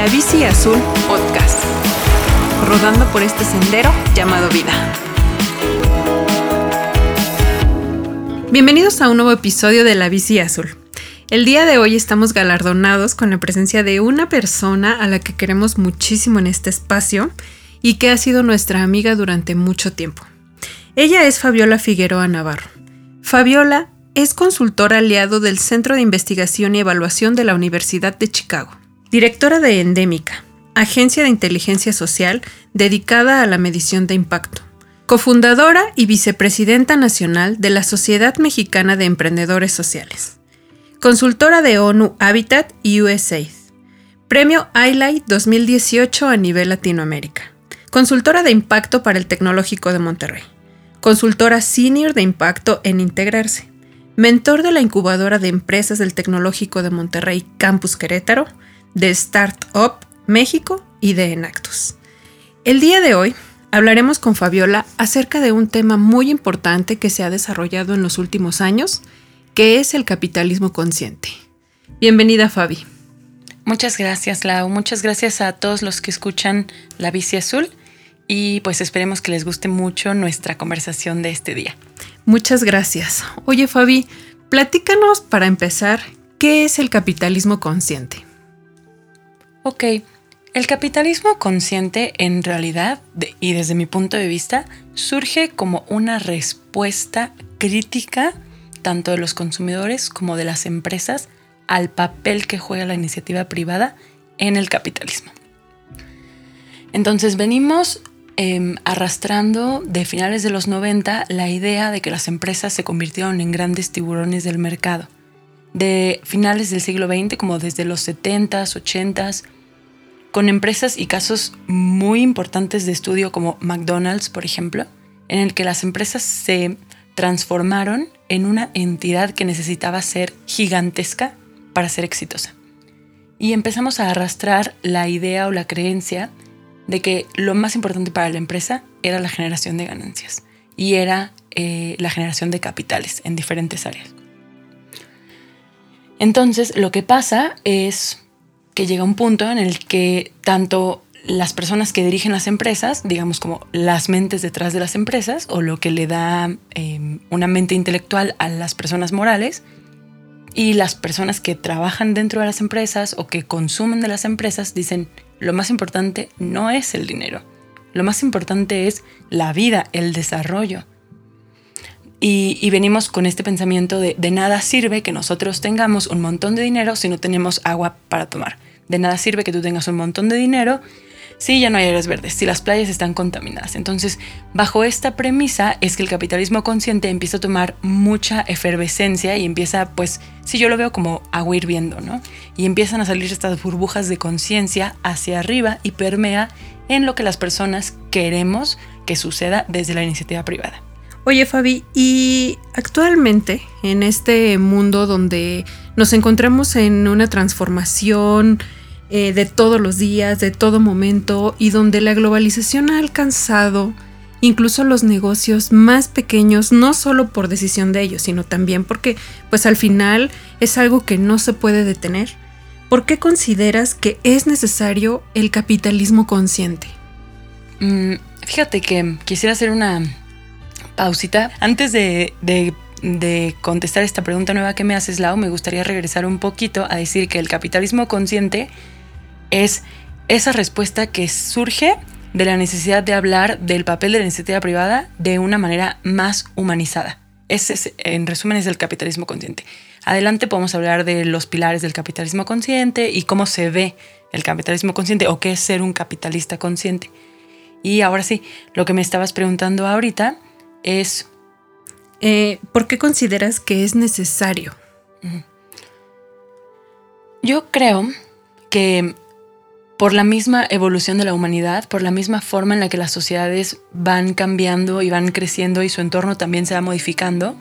La Bici Azul Podcast, rodando por este sendero llamado vida. Bienvenidos a un nuevo episodio de La Bici Azul. El día de hoy estamos galardonados con la presencia de una persona a la que queremos muchísimo en este espacio y que ha sido nuestra amiga durante mucho tiempo. Ella es Fabiola Figueroa Navarro. Fabiola es consultora aliado del Centro de Investigación y Evaluación de la Universidad de Chicago, directora de Endémica, agencia de inteligencia social dedicada a la medición de impacto, cofundadora y vicepresidenta nacional de la Sociedad Mexicana de Emprendedores Sociales, consultora de ONU Habitat y USAID, premio Highlight 2018 a nivel Latinoamérica, consultora de impacto para el Tecnológico de Monterrey, consultora senior de impacto en Integrarse, mentor de la incubadora de empresas del Tecnológico de Monterrey Campus Querétaro, de Startup México y de Enactus. El día de hoy hablaremos con Fabiola acerca de un tema muy importante que se ha desarrollado en los últimos años, que es el capitalismo consciente. Bienvenida Fabi. Muchas gracias Lau, muchas gracias a todos los que escuchan La Bici Azul y pues esperemos que les guste mucho nuestra conversación de este día. Muchas gracias. Oye Fabi, platícanos para empezar, ¿qué es el capitalismo consciente? Ok, el capitalismo consciente en realidad, y desde mi punto de vista, surge como una respuesta crítica tanto de los consumidores como de las empresas al papel que juega la iniciativa privada en el capitalismo. Entonces venimos Em, arrastrando de finales de los 90 la idea de que las empresas se convirtieron en grandes tiburones del mercado. De finales del siglo XX, como desde los 70s, 80s, con empresas y casos muy importantes de estudio como McDonald's, por ejemplo, en el que las empresas se transformaron en una entidad que necesitaba ser gigantesca para ser exitosa. Y empezamos a arrastrar la idea o la creencia de que lo más importante para la empresa era la generación de ganancias y era eh, la generación de capitales en diferentes áreas. Entonces, lo que pasa es que llega un punto en el que tanto las personas que dirigen las empresas, digamos como las mentes detrás de las empresas, o lo que le da em, una mente intelectual a las personas morales, y las personas que trabajan dentro de las empresas o que consumen de las empresas dicen, lo más importante no es el dinero, lo más importante es la vida, el desarrollo. Y, venimos con este pensamiento de, de nada sirve que nosotros tengamos un montón de dinero si no tenemos agua para tomar. De nada sirve que tú tengas un montón de dinero sí, ya no hay áreas verdes, si las playas están contaminadas. Entonces, bajo esta premisa es que el capitalismo consciente empieza a tomar mucha efervescencia y empieza, pues, si yo lo veo como agua hirviendo, ¿no? Y empiezan a salir estas burbujas de conciencia hacia arriba y permea en lo que las personas queremos que suceda desde la iniciativa privada. Oye Fabi, y actualmente en este mundo donde nos encontramos en una transformación, eh, de todos los días, de todo momento, y donde la globalización ha alcanzado incluso los negocios más pequeños, no solo por decisión de ellos, sino también porque, pues al final, es algo que no se puede detener. ¿Por qué consideras que es necesario el capitalismo consciente? Mm, fíjate que quisiera hacer una pausita. Antes de, de, contestar esta pregunta nueva que me haces, Lau, me gustaría regresar un poquito a decir que el capitalismo consciente es esa respuesta que surge de la necesidad de hablar del papel de la iniciativa privada de una manera más humanizada. Ese, en resumen, es el capitalismo consciente. Adelante podemos hablar de los pilares del capitalismo consciente y cómo se ve el capitalismo consciente o qué es ser un capitalista consciente. Y ahora sí, lo que me estabas preguntando ahorita es... Eh, ¿Por qué consideras que es necesario? Yo creo que por la misma evolución de la humanidad, por la misma forma en la que las sociedades van cambiando y van creciendo y su entorno también se va modificando,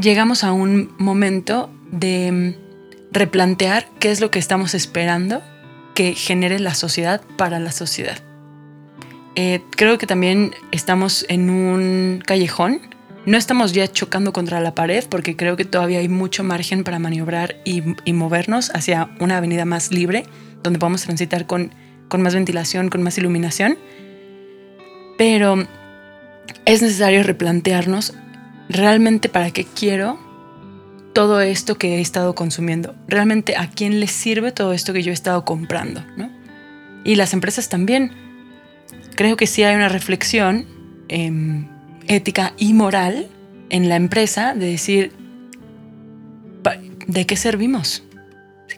llegamos a un momento de replantear qué es lo que estamos esperando que genere la sociedad para la sociedad. Eh, creo que también estamos en un callejón. No estamos ya chocando contra la pared porque creo que todavía hay mucho margen para maniobrar y movernos hacia una avenida más libre donde podamos transitar con, con más ventilación, con más iluminación. Pero es necesario replantearnos realmente para qué quiero todo esto que he estado consumiendo. Realmente a quién le sirve todo esto que yo he estado comprando. ¿no? Y las empresas también. Creo que sí hay una reflexión em, ética y moral en la empresa de decir, ¿de qué servimos?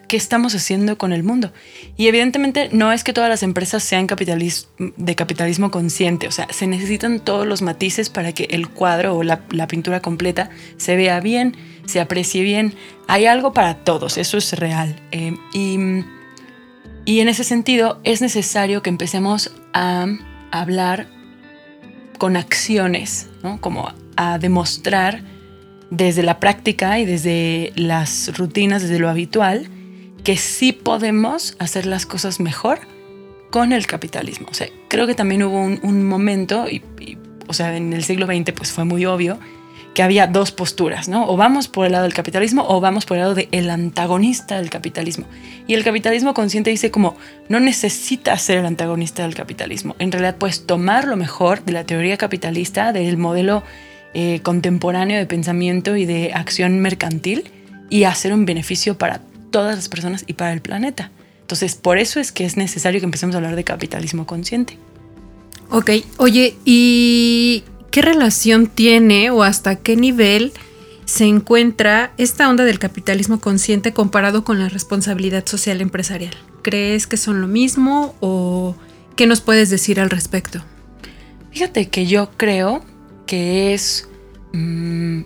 ¿Qué estamos haciendo con el mundo? Y evidentemente no es que todas las empresas sean de capitalismo consciente, o sea, se necesitan todos los matices para que el cuadro o la, pintura completa se vea bien, se aprecie bien. Hay algo para todos, eso es real. Eh, y, y en ese sentido es necesario que empecemos a hablar con acciones, ¿no? como a demostrar desde la práctica y desde las rutinas, desde lo habitual, que sí podemos hacer las cosas mejor con el capitalismo. O sea, creo que también hubo un, momento, y, o sea, en el siglo XX pues fue muy obvio, que había dos posturas, ¿no? O vamos por el lado del capitalismo o vamos por el lado del antagonista del capitalismo. Y el capitalismo consciente dice como, no necesitas ser el antagonista del capitalismo. En realidad puedes tomar lo mejor de la teoría capitalista, del modelo eh, contemporáneo de pensamiento y de acción mercantil y hacer un beneficio para todas las personas y para el planeta. Entonces, por eso es que es necesario que empecemos a hablar de capitalismo consciente. Ok, oye, ¿y qué relación tiene o hasta qué nivel se encuentra esta onda del capitalismo consciente comparado con la responsabilidad social empresarial? ¿Crees que son lo mismo o qué nos puedes decir al respecto? Fíjate que yo creo que es mm,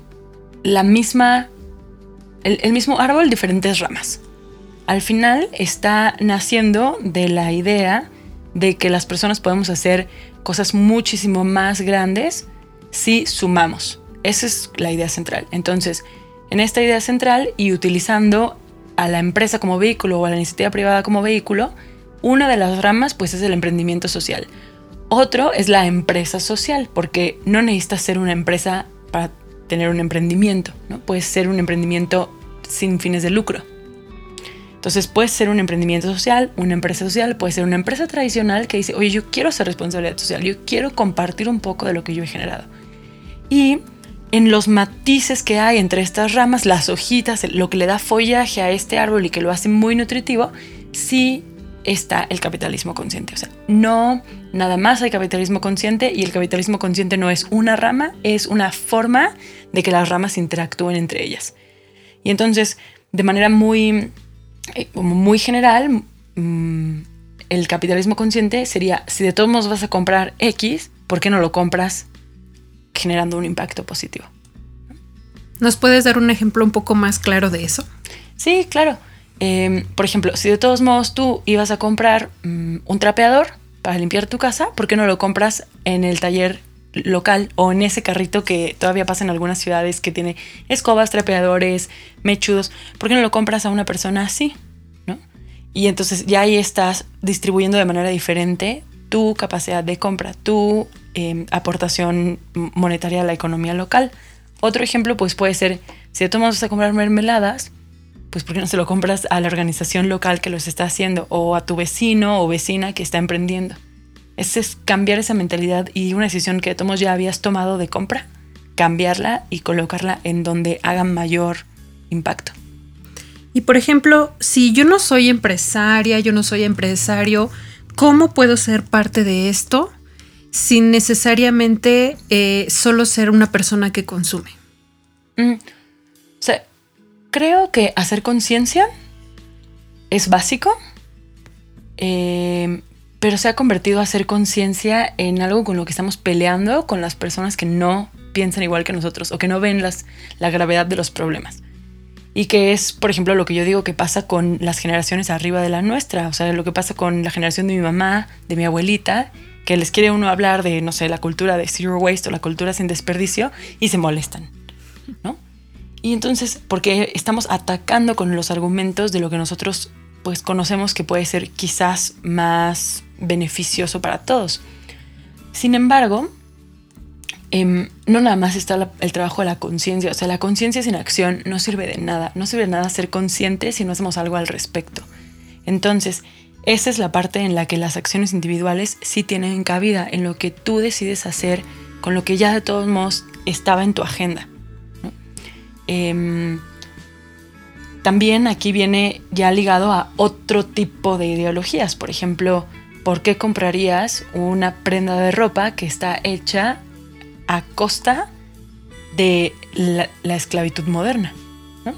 la misma el, mismo árbol, diferentes ramas. Al final está naciendo de la idea de que las personas podemos hacer cosas muchísimo más grandes si sumamos. Esa es la idea central. Entonces, en esta idea central y utilizando a la empresa como vehículo o a la iniciativa privada como vehículo, una de las ramas pues es el emprendimiento social. Otro es la empresa social, porque no necesitas ser una empresa para tener un emprendimiento, ¿no? Puede ser un emprendimiento sin fines de lucro. Entonces puede ser un emprendimiento social, una empresa social, puede ser una empresa tradicional que dice, oye, yo quiero hacer responsabilidad social, yo quiero compartir un poco de lo que yo he generado. Y en los matices que hay entre estas ramas, las hojitas, lo que le da follaje a este árbol y que lo hace muy nutritivo, sí está el capitalismo consciente. O sea, no nada más hay capitalismo consciente y el capitalismo consciente no es una rama, es una forma de que las ramas interactúen entre ellas. Y entonces, de manera muy, eh, muy general, mm, el capitalismo consciente sería, si de todos modos vas a comprar X, ¿por qué no lo compras generando un impacto positivo? ¿Nos puedes dar un ejemplo un poco más claro de eso? Sí, claro. Em, por ejemplo, si de todos modos tú ibas a comprar mm, un trapeador para limpiar tu casa, ¿por qué no lo compras en el taller local o en ese carrito que todavía pasa en algunas ciudades que tiene escobas, trapeadores, mechudos? ¿Por qué no lo compras a una persona así? ¿No? Y entonces ya ahí estás distribuyendo de manera diferente tu capacidad de compra, tu em, aportación monetaria a la economía local. Otro ejemplo pues puede ser, si de todos vas a comprar mermeladas, pues ¿por qué no se lo compras a la organización local que los está haciendo o a tu vecino o vecina que está emprendiendo? Ese es cambiar esa mentalidad y una decisión que tomos ya habías tomado de compra, cambiarla y colocarla en donde haga mayor impacto. Y por ejemplo, si yo no soy empresaria, yo no soy empresario, ¿cómo puedo ser parte de esto sin necesariamente eh, solo ser una persona que consume? Mm, o sea, creo que hacer conciencia es básico, eh, pero se ha convertido a hacer conciencia en algo con lo que estamos peleando con las personas que no piensan igual que nosotros o que no ven las, la gravedad de los problemas. Y que es, por ejemplo, lo que yo digo que pasa con las generaciones arriba de la nuestra, o sea, lo que pasa con la generación de mi mamá, de mi abuelita, que les quiere uno hablar de, no sé, la cultura de zero waste o la cultura sin desperdicio y se molestan, ¿no? Y entonces, porque estamos atacando con los argumentos de lo que nosotros pues conocemos que puede ser quizás más beneficioso para todos. Sin embargo, em, no nada más está el trabajo de la conciencia, o sea, la conciencia sin acción no sirve de nada, no sirve de nada ser consciente si no hacemos algo al respecto. Entonces, esa es la parte en la que las acciones individuales sí tienen cabida, en lo que tú decides hacer con lo que ya de todos modos estaba en tu agenda. Em, también aquí viene ya ligado a otro tipo de ideologías. Por ejemplo, ¿por qué comprarías una prenda de ropa que está hecha a costa de la, esclavitud moderna?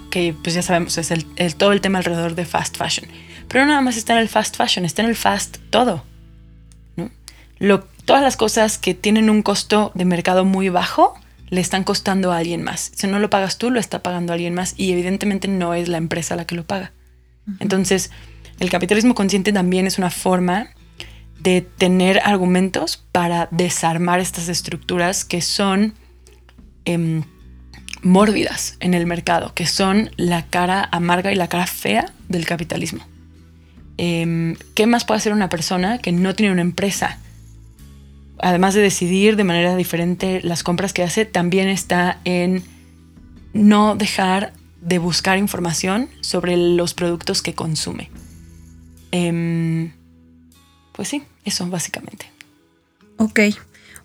Que pues ya sabemos, es el, todo el tema alrededor de fast fashion. Pero no nada más está en el fast fashion, está en el fast todo. todas las cosas que tienen un costo de mercado muy bajo le están costando a alguien más. Si no lo pagas tú, lo está pagando alguien más y evidentemente no es la empresa la que lo paga. Entonces, el capitalismo consciente también es una forma de tener argumentos para desarmar estas estructuras que son em, mórbidas en el mercado, que son la cara amarga y la cara fea del capitalismo. Em, ¿Qué más puede hacer una persona que no tiene una empresa? Además de decidir de manera diferente las compras que hace, también está en no dejar de buscar información sobre los productos que consume. Em, pues sí, eso básicamente. Ok.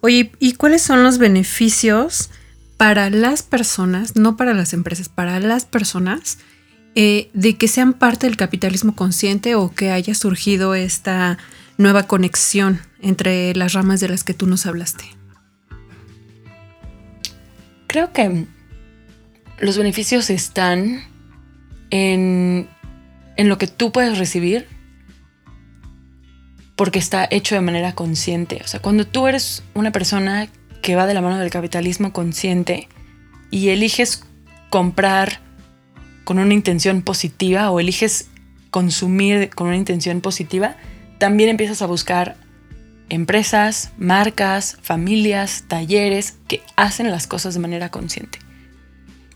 Oye, ¿y cuáles son los beneficios para las personas, no para las empresas, para las personas, eh, de que sean parte del capitalismo consciente o que haya surgido esta nueva conexión entre las ramas de las que tú nos hablaste? Creo que los beneficios están en, en lo que tú puedes recibir porque está hecho de manera consciente. O sea, cuando tú eres una persona que va de la mano del capitalismo consciente y eliges comprar con una intención positiva o eliges consumir con una intención positiva, también empiezas a buscar empresas, marcas, familias, talleres que hacen las cosas de manera consciente.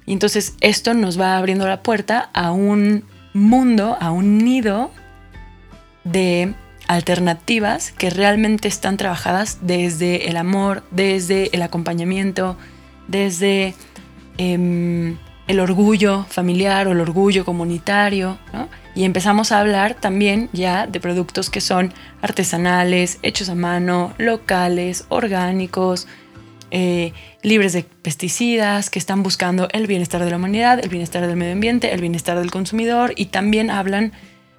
Y entonces esto nos va abriendo la puerta a un mundo, a un nido de alternativas que realmente están trabajadas desde el amor, desde el acompañamiento, desde em, el orgullo familiar o el orgullo comunitario, ¿no? y empezamos a hablar también ya de productos que son artesanales, hechos a mano, locales, orgánicos, eh, libres de pesticidas, que están buscando el bienestar de la humanidad, el bienestar del medio ambiente, el bienestar del consumidor y también hablan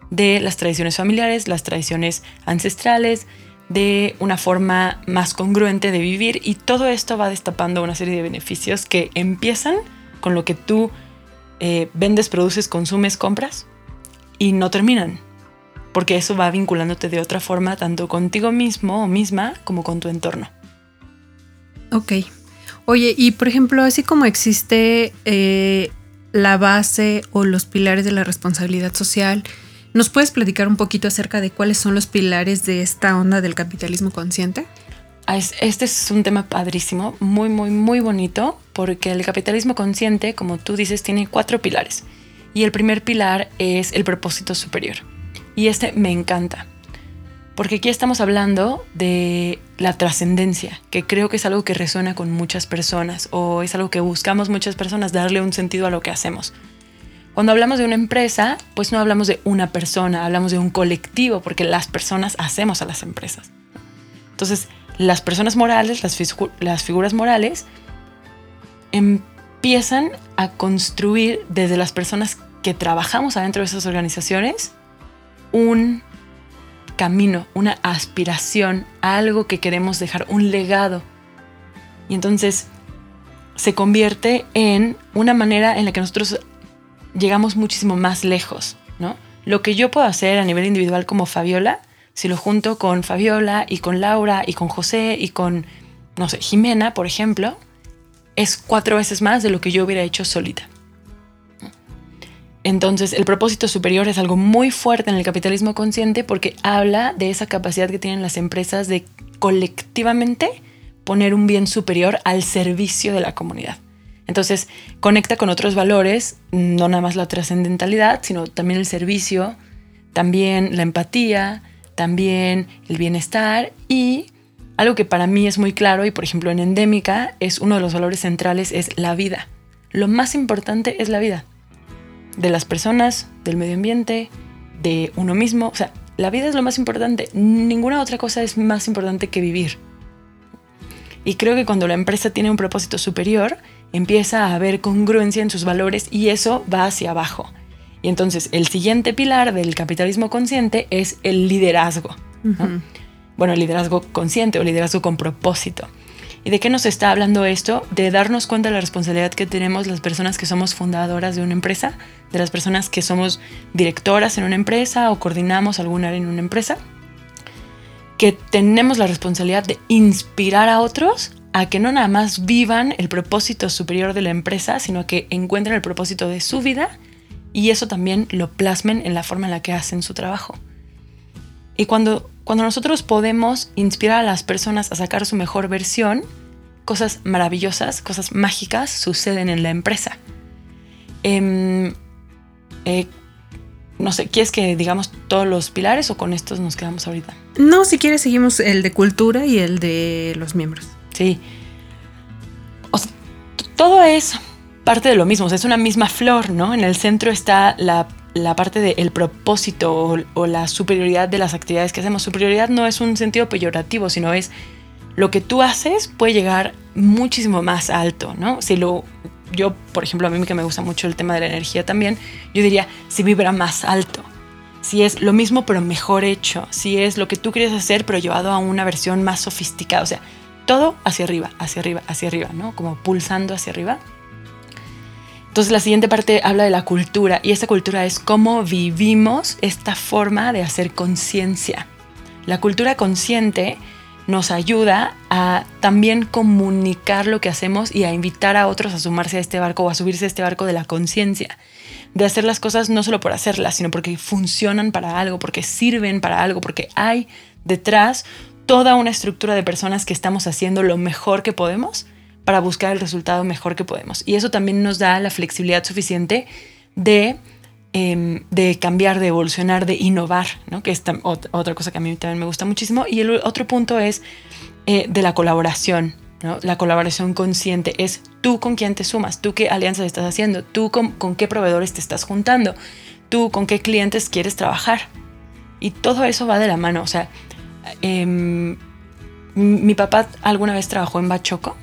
de las tradiciones familiares, las tradiciones ancestrales, de una forma más congruente de vivir y todo esto va destapando una serie de beneficios que empiezan con lo que tú eh, vendes, produces, consumes, compras y no terminan, porque eso va vinculándote de otra forma tanto contigo mismo o misma como con tu entorno. Ok. Oye, y por ejemplo, así como existe eh, la base o los pilares de la responsabilidad social, ¿nos puedes platicar un poquito acerca de cuáles son los pilares de esta onda del capitalismo consciente? Ah, este es un tema padrísimo, muy, muy, muy bonito, porque el capitalismo consciente, como tú dices, tiene cuatro pilares. Y el primer pilar es el propósito superior. Y este me encanta. Porque aquí estamos hablando de la trascendencia, que creo que es algo que resuena con muchas personas o es algo que buscamos muchas personas, darle un sentido a lo que hacemos. Cuando hablamos de una empresa, pues no hablamos de una persona, hablamos de un colectivo, porque las personas hacemos a las empresas. Entonces, las personas morales, las, figuras morales, empiezan a construir desde las personas que trabajamos adentro de esas organizaciones un camino, una aspiración, algo que queremos dejar, un legado. Y entonces se convierte en una manera en la que nosotros llegamos muchísimo más lejos, ¿no? Lo que yo puedo hacer a nivel individual como Fabiola, si lo junto con Fabiola y con Laura y con José y con, no sé, Jimena, por ejemplo, es cuatro veces más de lo que yo hubiera hecho solita. Entonces, el propósito superior es algo muy fuerte en el capitalismo consciente porque habla de esa capacidad que tienen las empresas de colectivamente poner un bien superior al servicio de la comunidad. Entonces, conecta con otros valores, no nada más la trascendentalidad, sino también el servicio, también la empatía, también el bienestar y algo que para mí es muy claro y por ejemplo en Endémica es uno de los valores centrales es la vida. Lo más importante es la vida. De las personas, del medio ambiente, de uno mismo. O sea, la vida es lo más importante. Ninguna otra cosa es más importante que vivir. Y creo que cuando la empresa tiene un propósito superior, empieza a haber congruencia en sus valores y eso va hacia abajo. Y entonces el siguiente pilar del capitalismo consciente es el liderazgo. Bueno, el liderazgo consciente o liderazgo con propósito. ¿Y de qué nos está hablando esto? De darnos cuenta de la responsabilidad que tenemos las personas que somos fundadoras de una empresa, de las personas que somos directoras en una empresa o coordinamos algún área en una empresa, que tenemos la responsabilidad de inspirar a otros a que no nada más vivan el propósito superior de la empresa, sino que encuentren el propósito de su vida y eso también lo plasmen en la forma en la que hacen su trabajo. Y cuando, cuando nosotros podemos inspirar a las personas a sacar su mejor versión, cosas maravillosas, cosas mágicas suceden en la empresa. Em, eh, no sé, ¿quieres que digamos todos los pilares o con estos nos quedamos ahorita? No, si quieres seguimos el de cultura y el de los miembros. Sí. todo es parte de lo mismo, o es una misma flor, ¿no? En el centro está la, parte del propósito o, la superioridad de las actividades que hacemos. Superioridad no es un sentido peyorativo, sino es lo que tú haces puede llegar muchísimo más alto, ¿no? Si lo, yo, por ejemplo, a mí que me gusta mucho el tema de la energía también, yo diría, si vibra más alto, si es lo mismo pero mejor hecho, si es lo que tú quieres hacer pero llevado a una versión más sofisticada, o sea, todo hacia arriba, hacia arriba, hacia arriba, ¿no? Como pulsando hacia arriba. Entonces la siguiente parte habla de la cultura y esta cultura es cómo vivimos esta forma de hacer conciencia. La cultura consciente nos ayuda a también comunicar lo que hacemos y a invitar a otros a sumarse a este barco o a subirse a este barco de la conciencia. De hacer las cosas no solo por hacerlas, sino porque funcionan para algo, porque sirven para algo, porque hay detrás toda una estructura de personas que estamos haciendo lo mejor que podemos para buscar el resultado mejor que podemos. Y eso también nos da la flexibilidad suficiente de, em, de cambiar, de evolucionar, de innovar, ¿no? que es otra cosa que a mí también me gusta muchísimo. Y el otro punto es eh, de la colaboración. ¿no? La colaboración consciente es tú con quién te sumas, tú qué alianzas estás haciendo, tú con, qué proveedores te estás juntando, tú con qué clientes quieres trabajar. Y todo eso va de la mano. O sea, em, mi papá alguna vez trabajó en Bachoco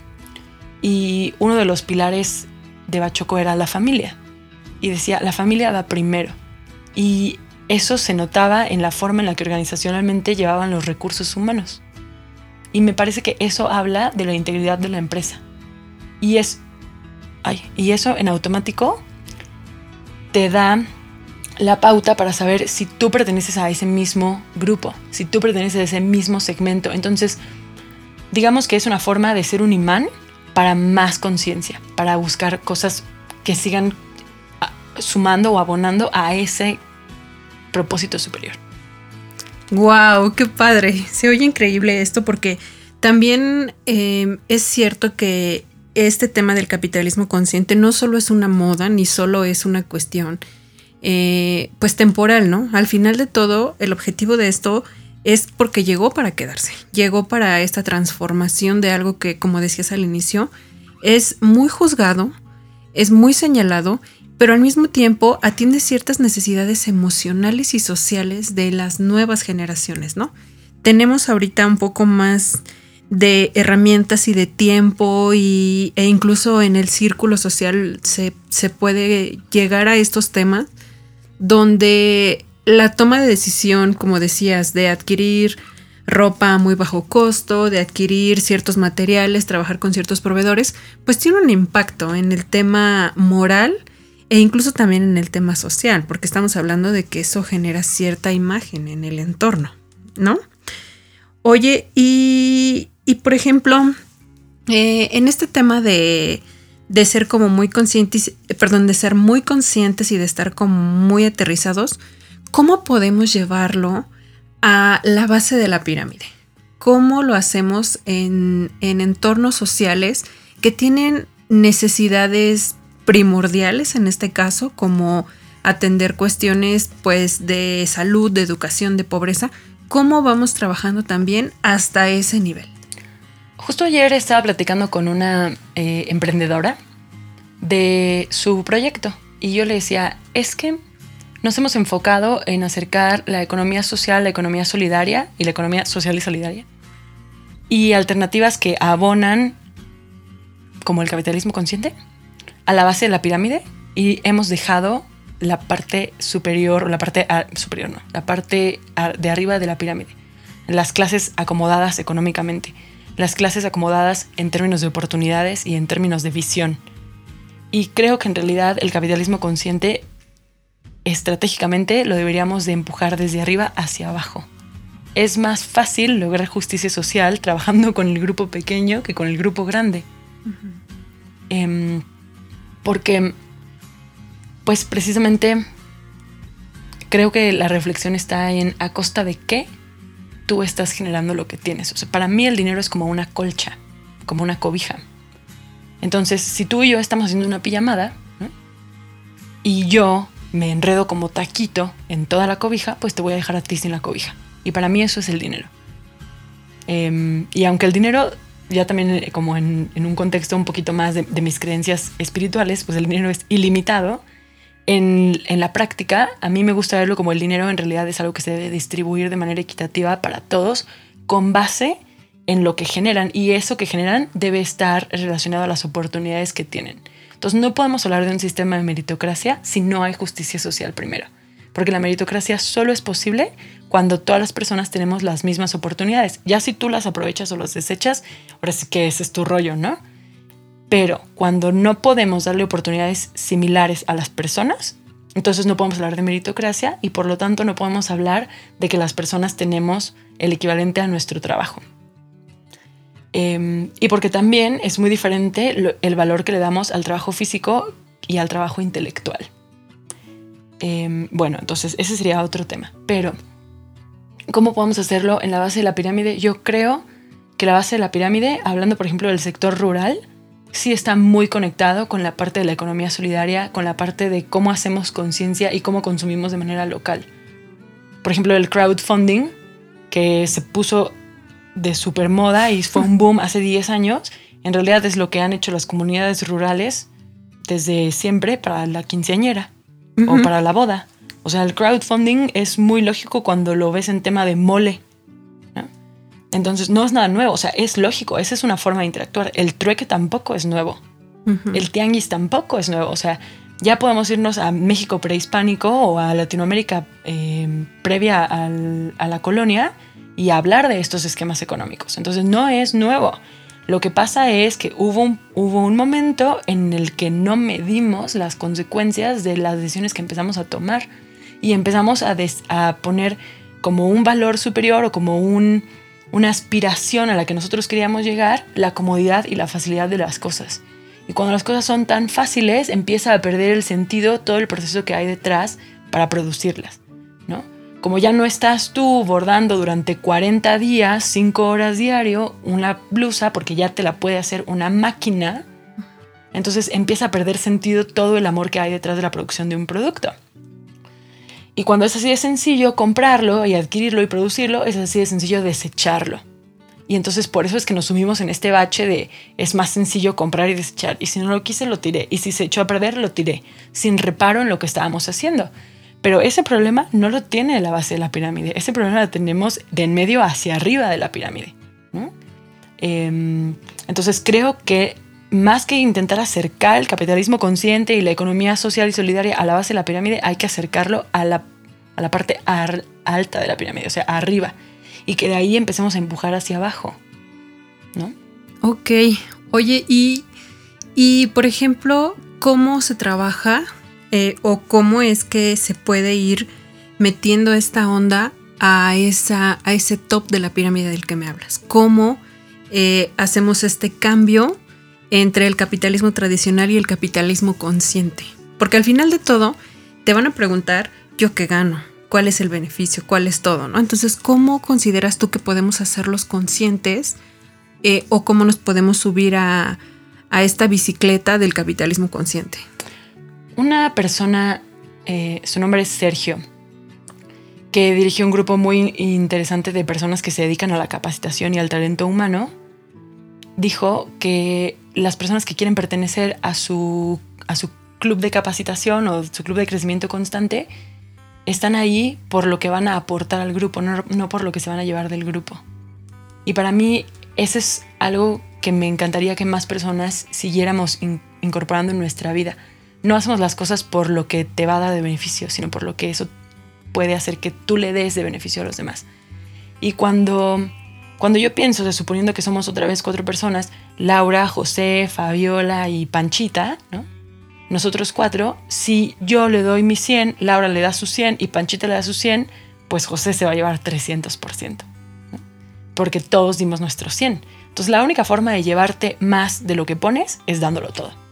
y uno de los pilares de Bachoco era la familia. Y decía, la familia va primero. Y eso se notaba en la forma en la que organizacionalmente llevaban los recursos humanos. Y me parece que eso habla de la integridad de la empresa. Y es ay, y eso en automático te da la pauta para saber si tú perteneces a ese mismo grupo, si tú perteneces a ese mismo segmento. Entonces, digamos que es una forma de ser un imán para más conciencia, para buscar cosas que sigan ah, sumando o abonando a ese propósito superior. ¡Wow! ¡Qué padre! Se oye increíble esto porque también em, es cierto que este tema del capitalismo consciente no solo es una moda ni solo es una cuestión eh, pues temporal, ¿no? Al final de todo, el objetivo de esto es porque llegó para quedarse, llegó para esta transformación de algo que, como decías al inicio, es muy juzgado, es muy señalado, pero al mismo tiempo atiende ciertas necesidades emocionales y sociales de las nuevas generaciones, ¿no? Tenemos ahorita un poco más de herramientas y de tiempo y, e incluso en el círculo social se, se puede llegar a estos temas donde la toma de decisión, como decías, de adquirir ropa a muy bajo costo, de adquirir ciertos materiales, trabajar con ciertos proveedores, pues tiene un impacto en el tema moral e incluso también en el tema social, porque estamos hablando de que eso genera cierta imagen en el entorno, ¿no? Oye, y, por ejemplo, eh, en este tema de, de ser como muy conscientes, perdón, de ser muy conscientes y de estar como muy aterrizados, ¿Cómo podemos llevarlo a la base de la pirámide? ¿Cómo lo hacemos en, entornos sociales que tienen necesidades primordiales en este caso, como atender cuestiones pues de salud, de educación, de pobreza? ¿Cómo vamos trabajando también hasta ese nivel? Justo ayer estaba platicando con una eh, emprendedora de su proyecto y yo le decía, es que nos hemos enfocado en acercar la economía social, la economía solidaria y la economía social y solidaria. Y alternativas que abonan, como el capitalismo consciente, a la base de la pirámide y hemos dejado la parte superior, o la parte superior, no, la parte de arriba de la pirámide, las clases acomodadas económicamente, las clases acomodadas en términos de oportunidades y en términos de visión. Y creo que en realidad el capitalismo consciente estratégicamente lo deberíamos de empujar desde arriba hacia abajo. Es más fácil lograr justicia social trabajando con el grupo pequeño que con el grupo grande. Em, porque, pues precisamente, creo que la reflexión está en a costa de qué tú estás generando lo que tienes. O sea, para mí el dinero es como una colcha, como una cobija. Entonces, si tú y yo estamos haciendo una pijamada y yo me enredo como taquito en toda la cobija, pues te voy a dejar a ti sin la cobija. Y para mí eso es el dinero. Em, y aunque el dinero, ya también eh, como en, un contexto un poquito más de, mis creencias espirituales, pues el dinero es ilimitado, en, en, la práctica a mí me gusta verlo como el dinero en realidad es algo que se debe distribuir de manera equitativa para todos con base en lo que generan y eso que generan debe estar relacionado a las oportunidades que tienen. Entonces no podemos hablar de un sistema de meritocracia si no hay justicia social primero, porque la meritocracia solo es posible cuando todas las personas tenemos las mismas oportunidades. Ya si tú las aprovechas o las desechas, ahora sí que ese es tu rollo, ¿no? Pero cuando no podemos darle oportunidades similares a las personas, entonces no podemos hablar de meritocracia y por lo tanto no podemos hablar de que las personas tenemos el equivalente a nuestro trabajo. Em, y porque también es muy diferente el valor que le damos al trabajo físico y al trabajo intelectual. Em, bueno, entonces ese sería otro tema. Pero, ¿cómo podemos hacerlo en la base de la pirámide? Yo creo que la base de la pirámide, hablando por ejemplo del sector rural, sí está muy conectado con la parte de la economía solidaria, con la parte de cómo hacemos conciencia y cómo consumimos de manera local. Por ejemplo, el crowdfunding, que se puso de super moda y fue un boom hace 10 años, en realidad es lo que han hecho las comunidades rurales desde siempre para la quinceañera o para la boda. O sea, el crowdfunding es muy lógico cuando lo ves en tema de mole. Entonces no es nada nuevo, o sea, es lógico, esa es una forma de interactuar. El trueque tampoco es nuevo. El tianguis tampoco es nuevo. O sea, ya podemos irnos a México prehispánico o a Latinoamérica eh, previa a la colonia y hablar de estos esquemas económicos. Entonces no es nuevo. Lo que pasa es que hubo un, hubo un momento en el que no medimos las consecuencias de las decisiones que empezamos a tomar y empezamos a, a poner como un valor superior o como un, una aspiración a la que nosotros queríamos llegar la comodidad y la facilidad de las cosas. Y cuando las cosas son tan fáciles, empieza a perder el sentido todo el proceso que hay detrás para producirlas. Como ya no estás tú bordando durante 40 días, 5 horas diario, una blusa, porque ya te la puede hacer una máquina, entonces empieza a perder sentido todo el amor que hay detrás de la producción de un producto. Y cuando es así de sencillo comprarlo y adquirirlo y producirlo, es así de sencillo desecharlo. Y entonces por eso es que nos sumimos en este bache de es más sencillo comprar y desechar. Y si no lo quise, lo tiré. Y si se echó a perder, lo tiré. Sin reparo en lo que estábamos haciendo. Pero ese problema no lo tiene la base de la pirámide, ese problema lo tenemos de en medio hacia arriba de la pirámide. Em, entonces creo que más que intentar acercar el capitalismo consciente y la economía social y solidaria a la base de la pirámide, hay que acercarlo a la, parte alta de la pirámide, o sea, arriba. Y que de ahí empecemos a empujar hacia abajo. ¿No? Ok. Oye, y, y por ejemplo, ¿cómo se trabaja eh, o cómo es que se puede ir metiendo esta onda a, esa, a ese top de la pirámide del que me hablas. ¿Cómo eh, hacemos este cambio entre el capitalismo tradicional y el capitalismo consciente? Porque al final de todo te van a preguntar, ¿yo qué gano? ¿Cuál es el beneficio? ¿Cuál es todo? ¿no? Entonces, ¿cómo consideras tú que podemos hacerlos conscientes eh, o cómo nos podemos subir a esta bicicleta del capitalismo consciente? Una persona, eh, su nombre es Sergio, que dirigió un grupo muy interesante de personas que se dedican a la capacitación y al talento humano, dijo que las personas que quieren pertenecer a su, a su club de capacitación o su club de crecimiento constante están ahí por lo que van a aportar al grupo, no, por lo que se van a llevar del grupo. Y para mí eso es algo que me encantaría que más personas siguiéramos incorporando en nuestra vida. No hacemos las cosas por lo que te va a dar de beneficio, sino por lo que eso puede hacer que tú le des de beneficio a los demás. Y cuando, cuando yo pienso, suponiendo que somos otra vez cuatro personas, Laura, José, Fabiola y Panchita, ¿no? nosotros cuatro, si yo le doy mi 100, Laura le da su 100 y Panchita le da su 100, pues José se va a llevar 300%. Porque todos dimos nuestro 100. Entonces la única forma de llevarte más de lo que pones es dándolo todo.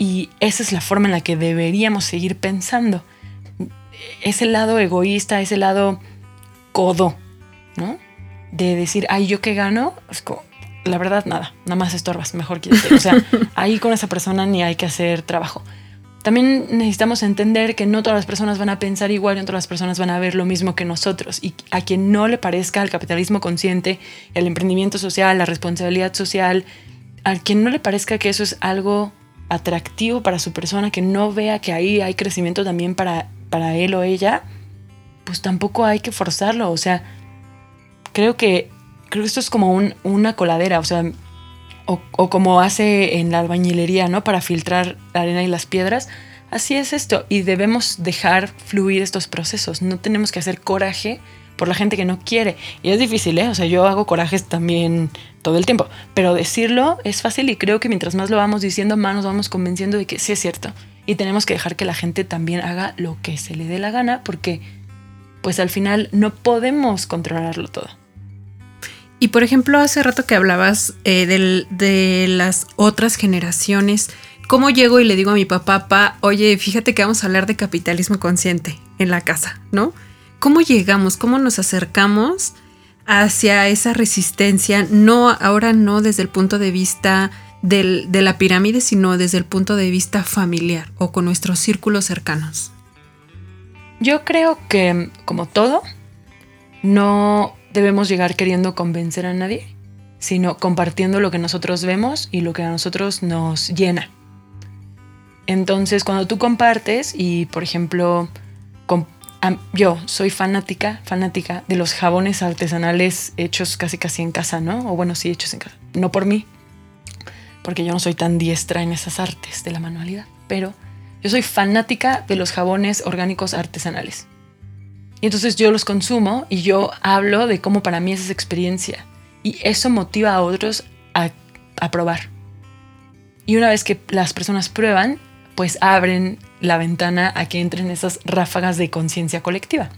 Y esa es la forma en la que deberíamos seguir pensando. Ese lado egoísta, ese lado codo, ¿no? De decir, ay, ¿yo qué gano? Es como, la verdad, nada, nada más estorbas, mejor quítate. O sea, ahí con esa persona ni hay que hacer trabajo. También necesitamos entender que no todas las personas van a pensar igual, no todas las personas van a ver lo mismo que nosotros. Y a quien no le parezca el capitalismo consciente, el emprendimiento social, la responsabilidad social, a quien no le parezca que eso es algo atractivo para su persona, que no vea que ahí hay crecimiento también para, para él o ella, pues tampoco hay que forzarlo. O sea, creo que creo que esto es como una coladera, o sea, o, como hace en la albañilería, ¿no? Para filtrar la arena y las piedras. Así es esto, y debemos dejar fluir estos procesos. No tenemos que hacer coraje por la gente que no quiere. Y es difícil, ¿eh? O sea, yo hago corajes también todo el tiempo, pero decirlo es fácil y creo que mientras más lo vamos diciendo, más nos vamos convenciendo de que sí es cierto. Y tenemos que dejar que la gente también haga lo que se le dé la gana, porque pues al final no podemos controlarlo todo. Y por ejemplo, hace rato que hablabas eh, de las otras generaciones, ¿cómo llego y le digo a mi papá, papá, oye, fíjate que vamos a hablar de capitalismo consciente en la casa, ¿no? ¿Cómo llegamos? ¿Cómo nos acercamos hacia esa resistencia? No, ahora no desde el punto de vista de la pirámide, sino desde el punto de vista familiar o con nuestros círculos cercanos. Yo creo que, como todo, no debemos llegar queriendo convencer a nadie, sino compartiendo lo que nosotros vemos y lo que a nosotros nos llena. Entonces, cuando tú compartes y, por ejemplo, yo soy fanática, fanática de los jabones artesanales hechos casi casi en casa, ¿no? O bueno, sí, hechos en casa. No por mí, porque yo no soy tan diestra en esas artes de la manualidad, pero yo soy fanática de los jabones orgánicos artesanales. Y entonces yo los consumo y yo hablo de cómo para mí es esa experiencia. Y eso motiva a otros a, probar. Y una vez que las personas prueban, pues abren la ventana a que entren esas ráfagas de conciencia colectiva.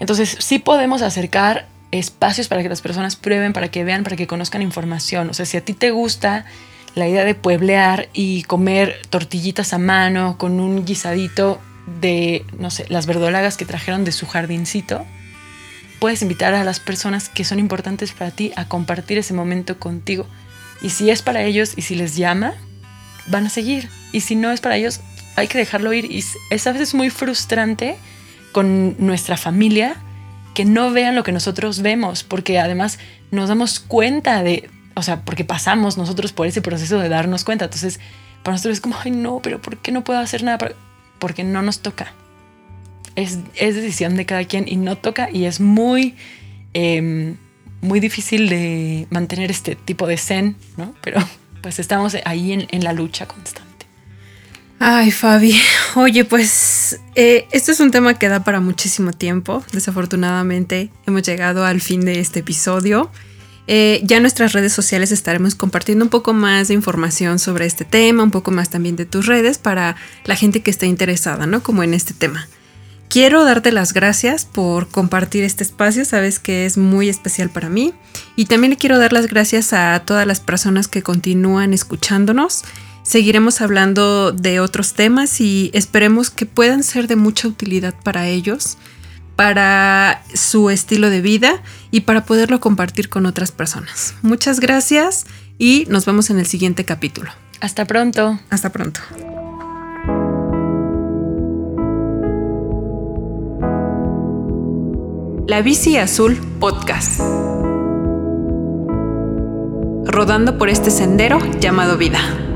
Entonces sí podemos acercar espacios para que las personas prueben, para que vean, para que conozcan información. O sea, si a ti te gusta la idea de pueblear y comer tortillitas a mano con un guisadito de, no sé, las verdolagas que trajeron de su jardincito, puedes invitar a las personas que son importantes para ti a compartir ese momento contigo. Y si es para ellos y si les llama, van a seguir. Y si no es para ellos, hay que dejarlo ir. Y es a veces muy frustrante con nuestra familia que no vean lo que nosotros vemos, porque además nos damos cuenta de, o sea, porque pasamos nosotros por ese proceso de darnos cuenta. Entonces, para nosotros es como, ay, no, pero ¿por qué no puedo hacer nada? Porque no nos toca. Es, decisión de cada quien y no toca y es muy, em, muy difícil de mantener este tipo de zen, ¿no? Pero pues estamos ahí en, la lucha constante. Ay, Fabi. Oye, pues eh, esto es un tema que da para muchísimo tiempo. Desafortunadamente hemos llegado al fin de este episodio. Eh, ya en nuestras redes sociales estaremos compartiendo un poco más de información sobre este tema, un poco más también de tus redes para la gente que esté interesada, ¿no? Como en este tema. Quiero darte las gracias por compartir este espacio, sabes que es muy especial para mí. Y también le quiero dar las gracias a todas las personas que continúan escuchándonos. Seguiremos hablando de otros temas y esperemos que puedan ser de mucha utilidad para ellos para su estilo de vida y para poderlo compartir con otras personas. Muchas gracias y nos vemos en el siguiente capítulo. Hasta pronto. Hasta pronto. La Bici Azul Podcast. Rodando por este sendero llamado vida.